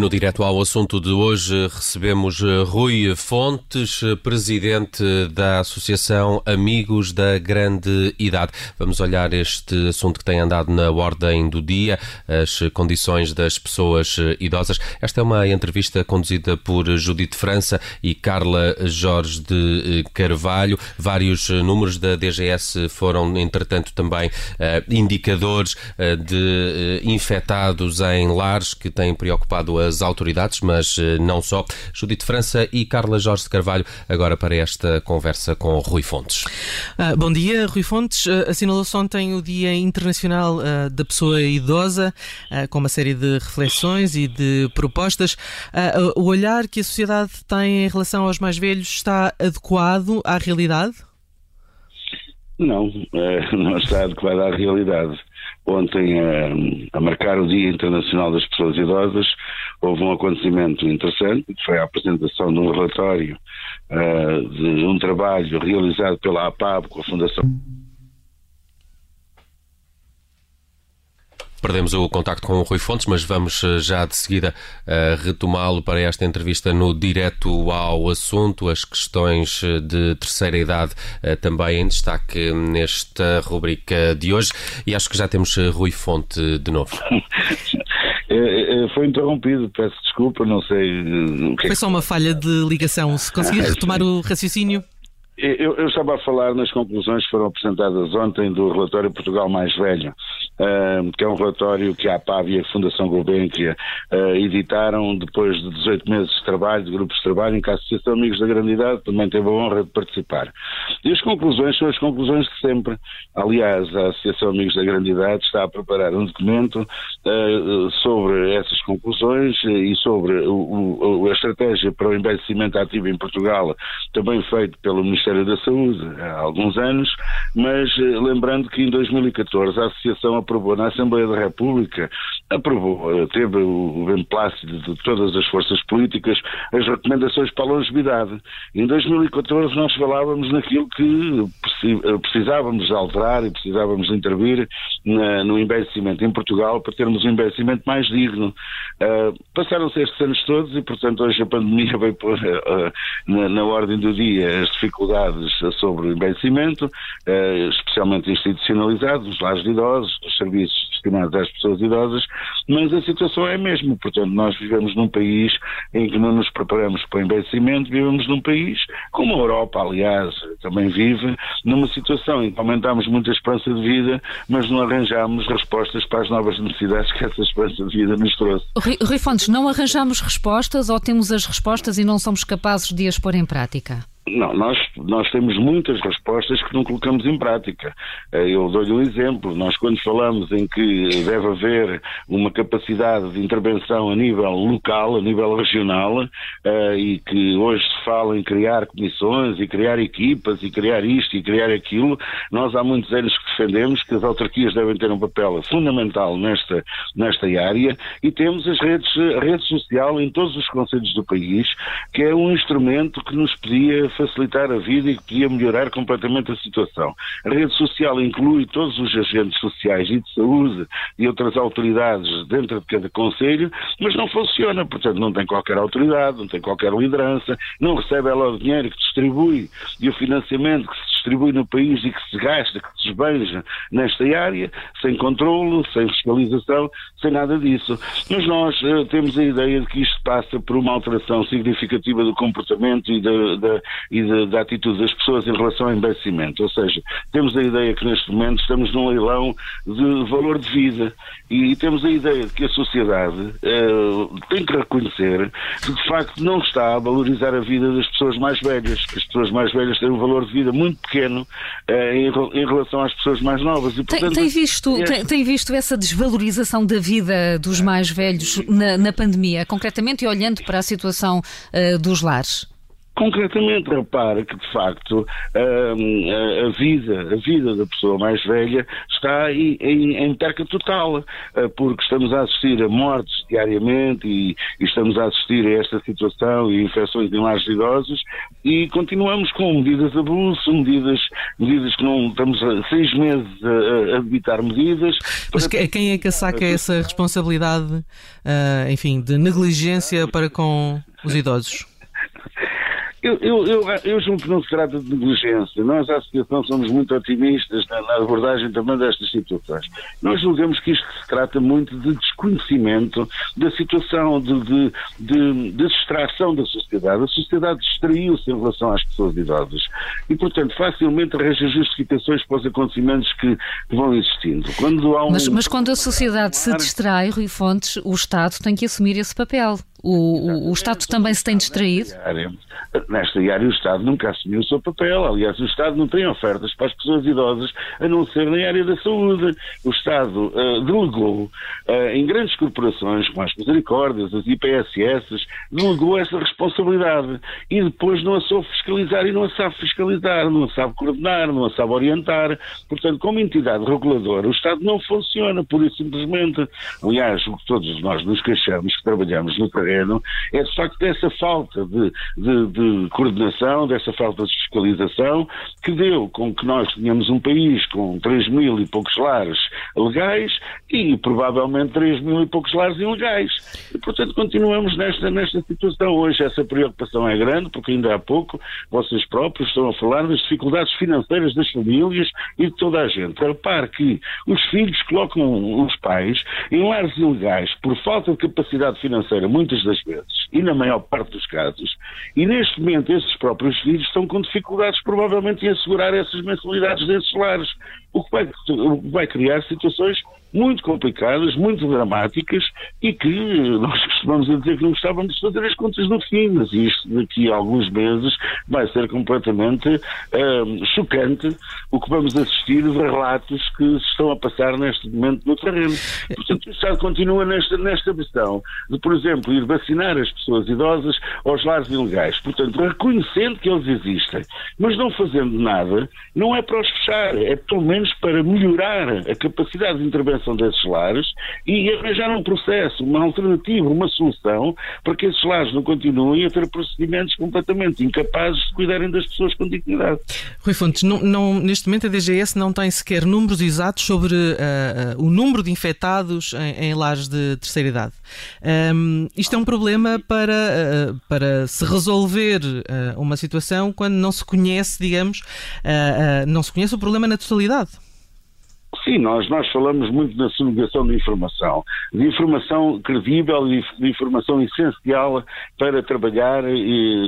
No direto ao assunto de hoje recebemos eh, Rui Fontes, eh, presidente da Associação Amigos da Grande Idade. Vamos olhar este assunto que tem andado na ordem do dia, as condições das pessoas eh, idosas. Esta é uma entrevista conduzida por Judite França e Carla Jorge de Carvalho. Vários números da DGS foram, entretanto, também indicadores de infectados em lares que têm preocupado as autoridades, mas eh, não só. Judite França e Carla Jorge de Carvalho, agora para esta conversa com Rui Fontes. Uh, bom dia, Rui Fontes. Uh, Assinalou-se ontem o Dia Internacional uh, da Pessoa Idosa, com uma série de reflexões e de propostas. o olhar que a sociedade tem em relação aos mais velhos está adequado à realidade? Não, não está adequado à realidade. Ontem, a, a, marcar o Dia Internacional das Pessoas Idosas, houve um acontecimento interessante, que foi a apresentação de um relatório uh, de um trabalho realizado pela APAB com a Fundação. Perdemos o contacto com o Rui Fontes, mas vamos eh, já de seguida uh, retomá-lo para esta entrevista no direto ao assunto. As questões eh, de terceira idade uh, também em destaque nesta rubrica de hoje. E acho que já temos Rui Fonte de novo. Foi interrompido, peço desculpa, não sei. O que é Foi só uma falha de ligação. Se conseguir retomar o raciocínio. Eu, eu, estava a falar nas conclusões que foram apresentadas ontem do relatório Portugal Mais Velho, uh, que é um relatório que a APAV e a Fundação Gulbenkian uh, editaram depois de 18 meses de trabalho, de grupos de trabalho, em que a Associação Amigos da Grande Idade também teve a honra de participar. E as conclusões são as conclusões de sempre. Aliás, a Associação Amigos da Grande Idade está a preparar um documento uh, sobre essas conclusões e sobre a estratégia para o envelhecimento ativo em Portugal, também feito pelo Ministério Ministério da Saúde há alguns anos, mas eh, lembrando que em 2014 a Associação aprovou na Assembleia da República, aprovou, eh, teve o beneplácito de todas as forças políticas, as recomendações para a longevidade. Em 2014 nós falávamos naquilo que eh, precisávamos alterar e precisávamos intervir no envelhecimento em Portugal para termos um envelhecimento mais digno. Passaram-se estes anos todos e, portanto, hoje a pandemia veio pôr na ordem do dia as dificuldades sobre o envelhecimento, eh, especialmente institucionalizados, os lares de idosos, os serviços destinados às pessoas idosas, mas a situação é a mesma. Portanto, nós vivemos num país em que não nos preparamos para o envelhecimento, vivemos num país, como a Europa, aliás, também vive, numa situação em que aumentamos muito a esperança de vida, mas não arranjamos respostas para as novas necessidades que essa esperança de vida nos trouxe. Rui, Rui Fontes, não arranjamos respostas ou temos as respostas e não somos capazes de as pôr em prática? Não, nós, nós temos muitas respostas que não colocamos em prática. Eh, eu dou-lhe um exemplo. Nós, quando falamos em que deve haver uma capacidade de intervenção a nível local, a nível regional, eh, e que hoje se fala em criar comissões e criar equipas e criar isto e criar aquilo, nós há muitos anos que defendemos que as autarquias devem ter um papel fundamental nesta, nesta área e temos as redes, a rede social em todos os conselhos do país, que é um instrumento que nos podia facilitar a vida e que podia melhorar completamente a situação. A rede social inclui todos os agentes sociais e de saúde e outras autoridades dentro de cada conselho, mas não funciona, portanto não tem qualquer autoridade, não tem qualquer liderança, não recebe ela o dinheiro que distribui e o financiamento que se distribui no país e que se gasta, que se esbanja nesta área, sem controle, sem fiscalização, sem nada disso. Mas nós uh, temos a ideia de que isto passa por uma alteração significativa do comportamento e da, da, e da, da atitude das pessoas em relação ao envelhecimento. Ou seja, temos a ideia que neste momento estamos num leilão de valor de vida e temos a ideia de que a sociedade uh, tem que reconhecer que de facto não está a valorizar a vida das pessoas mais velhas, que as pessoas mais velhas têm um valor de vida muito pequeno uh, em, em, relação às pessoas mais novas. E, portanto, tem, tem visto, é... tem, tem, visto essa desvalorização da vida dos mais velhos na, na pandemia, concretamente e olhando para a situação uh, dos lares? Concretamente, repara que de facto a, a, vida, a vida da pessoa mais velha está em, em, em perca total, porque estamos a assistir a mortes diariamente e, e, estamos a assistir a esta situação e infecções em lares idosos e continuamos com medidas de abuso, medidas, medidas que não estamos há seis meses a, a debitar medidas. Mas quem é que saca essa responsabilidade, uh, enfim, de negligência para com os idosos? Eu, eu, eu, eu julgo que não se trata de negligência. Nós, à Associação, somos muito otimistas na, na, abordagem também destas situações. Nós julgamos que isto se trata muito de desconhecimento da situação, de, de, de, de distração da sociedade. A sociedade distraiu-se em relação às pessoas idosas. E, portanto, facilmente arranja justificações para os acontecimentos que, que vão existindo. Quando um... mas, mas quando a sociedade se distrai, Rui Fontes, o Estado tem que assumir esse papel. O, o, Estado também se tem distraído? Nesta área o Estado nunca assumiu o seu papel. Aliás, o Estado não tem ofertas para as pessoas idosas, a não ser na área da saúde. O Estado uh, delegou uh, em grandes corporações, como as Misericórdias, as IPSS, delegou essa responsabilidade. E depois não a soube fiscalizar e não a sabe fiscalizar, não a sabe coordenar, não a sabe orientar. Portanto, como entidade reguladora, o Estado não funciona, pura e simplesmente. Aliás, o que todos nós nos queixamos, que trabalhamos no terreno, é de facto dessa falta de, de, de, coordenação, dessa falta de fiscalização, que deu com que nós tenhamos um país com 3 mil e poucos lares legais e provavelmente 3 mil e poucos lares ilegais. E, portanto, continuamos nesta, nesta situação. Hoje essa preocupação é grande, porque ainda há pouco vocês próprios estão a falar das dificuldades financeiras das famílias e de toda a gente. Repare que os filhos colocam os pais em lares ilegais por falta de capacidade financeira, muitas muitas das vezes, e na maior parte dos casos, e neste momento esses próprios filhos estão com dificuldades provavelmente em assegurar essas mensalidades desses lares, o que vai, o que vai criar situações muito complicadas, muito dramáticas e que nós costumamos dizer que não gostávamos de fazer as contas no fim, mas isto daqui a alguns meses vai ser completamente um, chocante o que vamos assistir de relatos que se estão a passar neste momento no terreno. Portanto, o Estado continua nesta, nesta questão de, por exemplo, ir vacinar as pessoas idosas aos lares ilegais. Portanto, reconhecendo que eles existem, mas não fazendo nada, não é para os fechar, é pelo menos para melhorar a capacidade de intervenção intervenção desses lares e arranjar um processo, uma alternativa, uma solução para que esses lares não continuem a ter procedimentos completamente incapazes de cuidarem das pessoas com dignidade. Rui Fontes, não, não, neste momento a DGS não tem sequer números exatos sobre uh, o número de infectados em, em lares de terceira idade. Um, isto é um problema para, uh, para se resolver uma situação quando não se conhece, digamos, não se conhece o problema na totalidade. Sim, nós, nós falamos muito na sonegação de informação, de informação credível e de informação essencial para trabalhar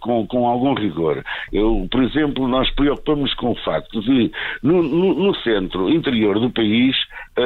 com, com algum rigor. Eu, por exemplo, nós preocupamos com o facto de, no, no, no centro interior do país,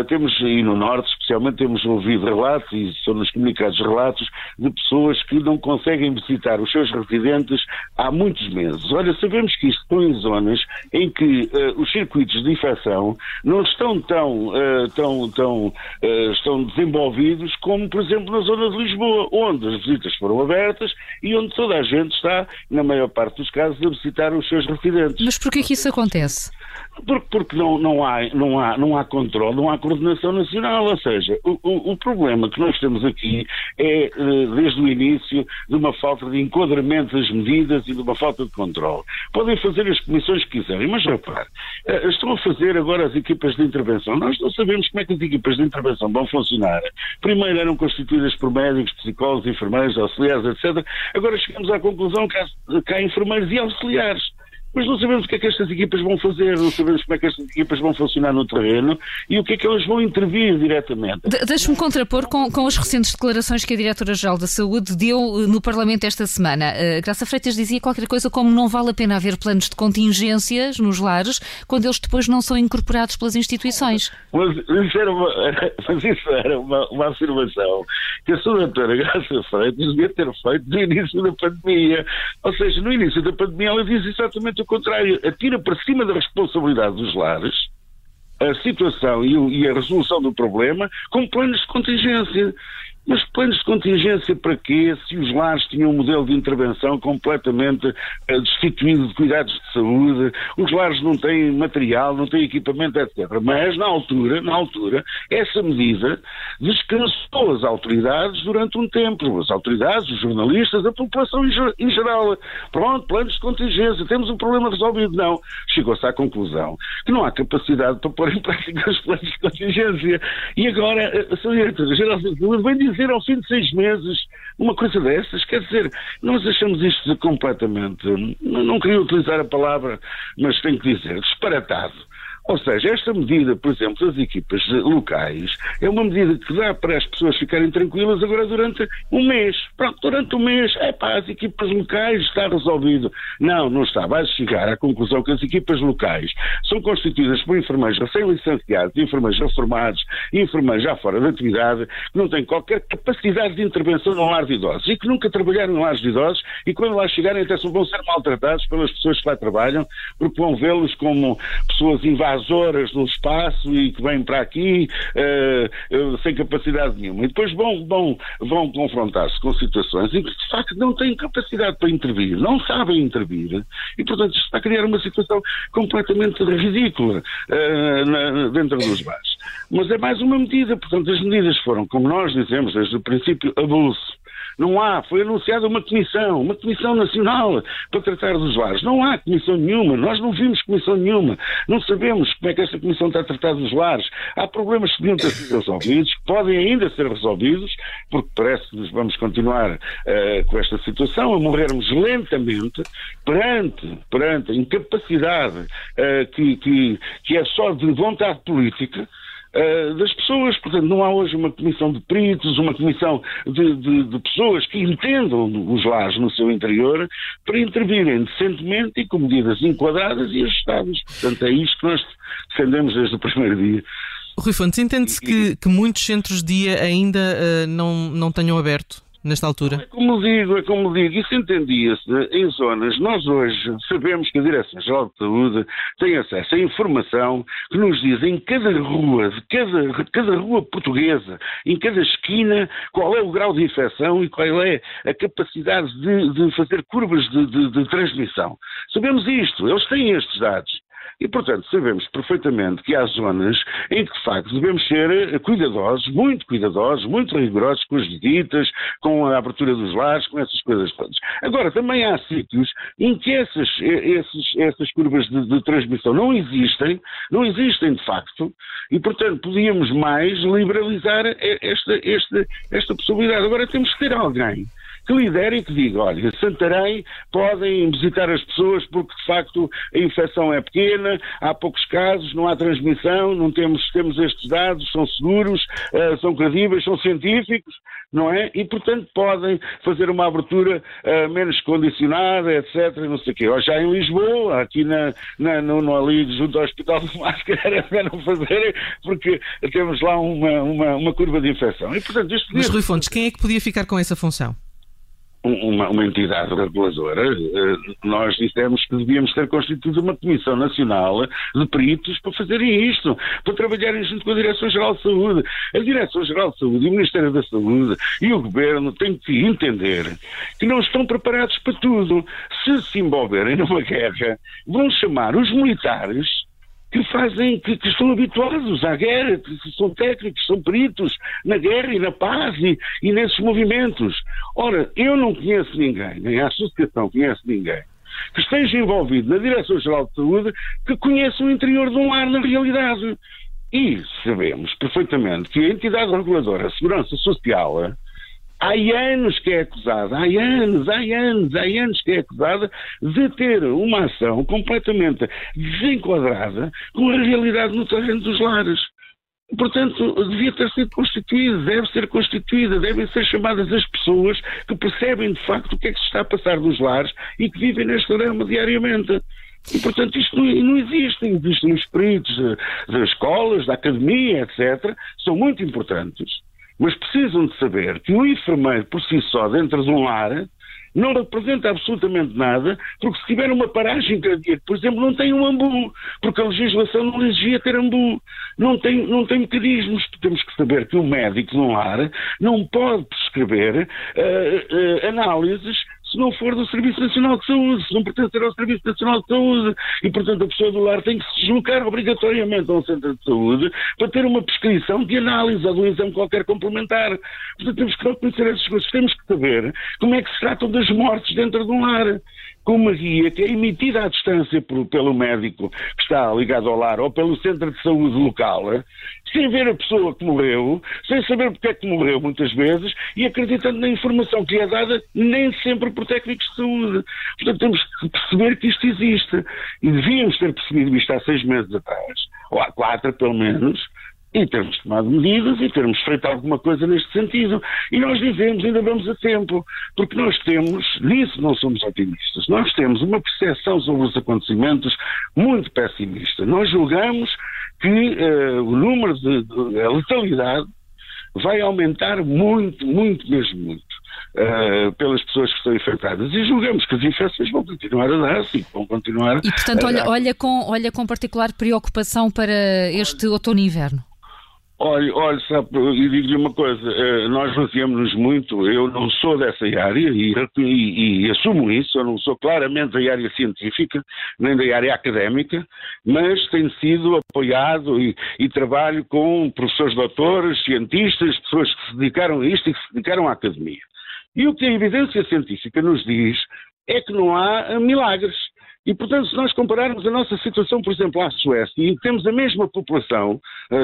temos, e no norte especialmente, temos ouvido relatos, e são-nos comunicados relatos, de pessoas que não conseguem visitar os seus residentes há muitos meses. Olha, sabemos que isto estão em zonas em que uh, os circuitos de infecção não estão tão, uh, tão, tão uh, estão desenvolvidos como, por exemplo, na zona de Lisboa, onde as visitas foram abertas e onde toda a gente está, na maior parte dos casos, a visitar os seus residentes. Mas porquê que isso acontece? Porque, não, não, há, não, há, não há controle, não há coordenação nacional. Ou seja, o, o, o, problema que nós temos aqui é, eh, desde o início, de uma falta de enquadramento das medidas e de uma falta de controle. Podem fazer as comissões que quiserem, mas repare, eh, estão a fazer agora as equipas de intervenção. Nós não sabemos como é que as equipas de intervenção vão funcionar. Primeiro eram constituídas por médicos, psicólogos, enfermeiros, auxiliares, etc. Agora chegamos à conclusão que há, que há enfermeiros e auxiliares mas não sabemos o que é que estas equipas vão fazer, não sabemos como é que estas equipas vão funcionar no terreno e o que é que elas vão intervir diretamente. De Deixe-me contrapor com, com as recentes declarações que a Diretora-Geral da Saúde deu eh, no Parlamento esta semana. Uh, Graça Freitas dizia qualquer coisa como não vale a pena haver planos de contingências nos lares quando eles depois não são incorporados pelas instituições. Mas isso era uma, mas isso era uma, uma afirmação que a doutora Graça Freitas devia ter feito no início da pandemia. Ou seja, no início da pandemia ela diz exatamente exatamente o contrário. Atira para cima da responsabilidade dos lares a situação e, a resolução do problema com planos de contingência. Mas planos de contingência para quê? Se os lares tinham um modelo de intervenção completamente uh, destituído de cuidados de saúde, os lares não têm material, não têm equipamento, etc. Mas, na altura, na altura, essa medida descansou as autoridades durante um tempo. As autoridades, os jornalistas, a população em geral. Pronto, planos de contingência, temos um problema resolvido. Não. Chegou-se à conclusão que não há capacidade para pôr em prática os planos de contingência. E agora, a eh. Diretora-Geral de Saúde vem dizer dizer ao fim de seis meses uma coisa dessas? Quer dizer, nós achamos isto completamente, não queria utilizar a palavra, mas tenho que dizer, disparatado. Ou seja, esta medida, por exemplo, das equipas locais, é uma medida que dá para as pessoas ficarem tranquilas agora durante um mês. Pronto, durante um mês, é pá, as equipas locais está resolvido. Não, não está. Vai chegar à conclusão que as equipas locais são constituídas por enfermeiros recém-licenciados, enfermeiros reformados, enfermeiros já fora da atividade, que não têm qualquer capacidade de intervenção no lar de idosos e que nunca trabalharam no lar de idosos e quando lá chegarem até vão ser maltratados pelas pessoas que lá trabalham, porque vão vê-los como pessoas invasas às horas no espaço e que vêm para aqui uh, uh, sem capacidade nenhuma. E depois vão, vão, vão confrontar-se com situações em que de facto não têm capacidade para intervir, não sabem intervir. E portanto isto está a criar uma situação completamente ridícula uh, na, dentro dos bares. Mas é mais uma medida, portanto as medidas foram, como nós dizemos desde o princípio, abuso não há. Foi anunciada uma comissão, uma comissão nacional para tratar dos lares. Não há comissão nenhuma. Nós não vimos comissão nenhuma. Não sabemos como é que esta comissão está a tratar dos lares. Há problemas que deviam ter resolvidos, que podem ainda ser resolvidos, porque parece que vamos continuar uh, com esta situação, a morrermos lentamente perante, perante a incapacidade uh, que, que, que é só de vontade política uh, das pessoas. Portanto, não há hoje uma comissão de peritos, uma comissão de, de, de, pessoas que entendam os lares no seu interior para intervirem decentemente e com medidas enquadradas e ajustadas. Portanto, é isto que nós defendemos desde o primeiro dia. Rui Fontes, entende-se que, que, muitos centros de dia ainda uh, não, não tenham aberto? Nesta altura? É como digo, é como digo, isso entendia-se em zonas. Nós hoje sabemos que a Direção-Geral de Saúde tem acesso a informação que nos diz em cada rua, de cada, cada rua portuguesa, em cada esquina, qual é o grau de infecção e qual é a capacidade de, de fazer curvas de, de, de transmissão. Sabemos isto, eles têm estes dados. E, portanto, sabemos perfeitamente que há zonas em que, de facto, devemos ser cuidadosos, muito cuidadosos, muito rigorosos com as visitas, com a abertura dos lares, com essas coisas todas. Agora, também há sítios em que essas, eh, esses, essas curvas de, de transmissão não existem, não existem de facto, e, portanto, podíamos mais liberalizar esta, esta, esta possibilidade. Agora, temos que ter alguém que lidere e que diga, olha, Santarém podem visitar as pessoas porque de facto a infecção é pequena, há poucos casos, não há transmissão, não temos, temos estes dados, são seguros, uh, são credíveis, são científicos, não é? E portanto podem fazer uma abertura uh, menos condicionada, etc, não sei o quê. Ou já em Lisboa, aqui na, na, no, no, ali junto ao Hospital de Máscara, era não fazer, porque temos lá uma, uma, uma curva de infecção. E, portanto, isto Mas Rui Fontes, quem é que podia ficar com essa função? Uma, uma, entidade reguladora, eh, nós dissemos que devíamos ter constituído uma Comissão Nacional de Peritos para fazerem isto, para trabalharem junto com a Direção-Geral de Saúde. A Direção-Geral de Saúde e o Ministério da Saúde e o Governo têm que entender que não estão preparados para tudo. Se se envolverem numa guerra, vão chamar os militares que fazem, que, que, estão habituados à guerra, que são técnicos, são peritos na guerra e na paz e, e nesses movimentos. Ora, eu não conheço ninguém, nem a associação conhece ninguém, que esteja envolvido na Direção-Geral de Saúde que conheça o interior de um lar na realidade. E sabemos perfeitamente que a entidade reguladora, a Segurança Social, há anos que é acusada, há anos, há anos, há anos que é acusada de ter uma ação completamente desenquadrada com a realidade no terreno dos lares. Portanto, devia ter sido constituída, deve ser constituída, devem ser chamadas as pessoas que percebem de facto o que é que se está a passar nos lares e que vivem neste drama diariamente. E, portanto, isto não, não existe. Existem os peritos das escolas, da academia, etc. São muito importantes mas precisam de saber que o enfermeiro por si só, dentro de um lar, não representa absolutamente nada, porque se tiver uma paragem cardíaca, por exemplo, não tem um ambu, porque a legislação não exigia ter ambu. Não tem, não tem mecanismos. Temos que saber que o médico no lar não pode prescrever uh, uh, análises se não for do Serviço Nacional de Saúde, se não pertencer ao Serviço Nacional de Saúde. E, portanto, a pessoa do lar tem que se deslocar obrigatoriamente a um centro de saúde para ter uma prescrição de análise ou de um exame qualquer complementar. Portanto, temos que conhecer essas coisas. Temos que saber como é que se tratam das mortes dentro de um lar uma guia que é emitida à distância por, pelo médico que está ligado ao lar ou pelo centro de saúde local, sem ver a pessoa que morreu, sem saber porque é que morreu muitas vezes e acreditando na informação que lhe é dada nem sempre por técnicos de saúde. Portanto, temos que perceber que isto existe e devíamos ter percebido isto há seis meses atrás, ou há quatro pelo menos, e termos tomado medidas e termos feito alguma coisa neste sentido. E nós dizemos, ainda vamos a tempo, porque nós temos, nisso não somos otimistas, nós temos uma percepção sobre os acontecimentos muito pessimista. Nós julgamos que uh, o número de, de letalidade vai aumentar muito, muito, mesmo muito. Uh, pelas pessoas que estão infectadas e julgamos que as infecções vão continuar a dar-se vão continuar E portanto olha, olha, com, olha com particular preocupação para este outono e inverno Olha, olha, sabe, e digo-lhe uma coisa, eh, nós baseamos-nos muito, eu não sou dessa área e, e, e, assumo isso, eu não sou claramente da área científica, nem da área académica, mas tenho sido apoiado e, e trabalho com professores doutores, cientistas, pessoas que se dedicaram a isto e que se dedicaram à academia. E o que a evidência científica nos diz é que não há milagres. E, portanto, se nós compararmos a nossa situação, por exemplo, à Suécia, e temos a mesma população,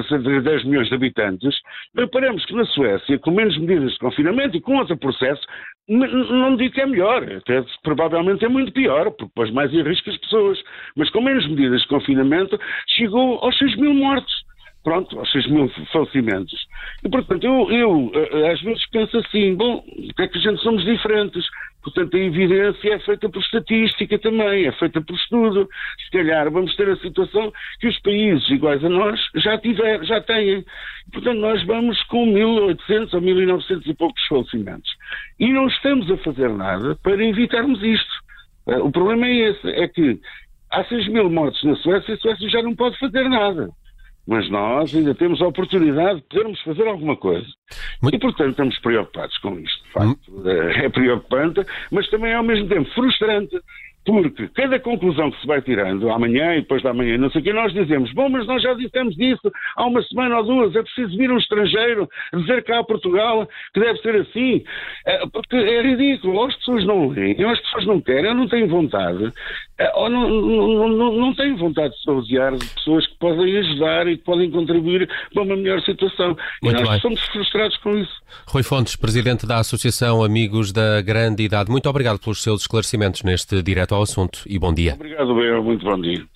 cerca de 10 milhões de habitantes, reparamos que na Suécia, com menos medidas de confinamento e com outro processo, não digo que é melhor, até provavelmente é muito pior, porque pôs mais em risco as pessoas, mas com menos medidas de confinamento, chegou aos 6 mil mortos pronto, aos 6 mil falecimentos. E, portanto, eu, eu, eh, às vezes penso assim, bom, que é que a gente somos diferentes? Portanto, a evidência é feita por estatística também, é feita por estudo. Se calhar vamos ter a situação que os países iguais a nós já, tiver, já têm. Portanto, nós vamos com 1.800 ou 1.900 e poucos falecimentos. E não estamos a fazer nada para evitarmos isto. Eh, o problema é esse, é que há 6 mil mortes na Suécia e a Suécia já não pode fazer nada mas nós ainda temos a oportunidade de podermos fazer alguma coisa. Muito... E, portanto, estamos preocupados com isto. De facto, hum. é preocupante, mas também é ao mesmo tempo frustrante, porque cada conclusão que se vai tirando, amanhã e depois da manhã, não sei o que, nós dizemos, bom, mas nós já dissemos disso há uma semana ou duas, é preciso vir um estrangeiro dizer cá a Portugal que deve ser assim, é, porque é ridículo, ou as pessoas não leem, ou as pessoas não querem, ou não têm vontade, ou não, não, não, não têm vontade de sabosear pessoas que podem ajudar e que podem contribuir para uma melhor situação. Muito e nós bem. somos frustrados com isso. Rui Fontes, Presidente da Associação Amigos da Grande Idade, muito obrigado pelos seus esclarecimentos neste direto ao assunto e bom dia. Obrigado, bem, muito bom dia.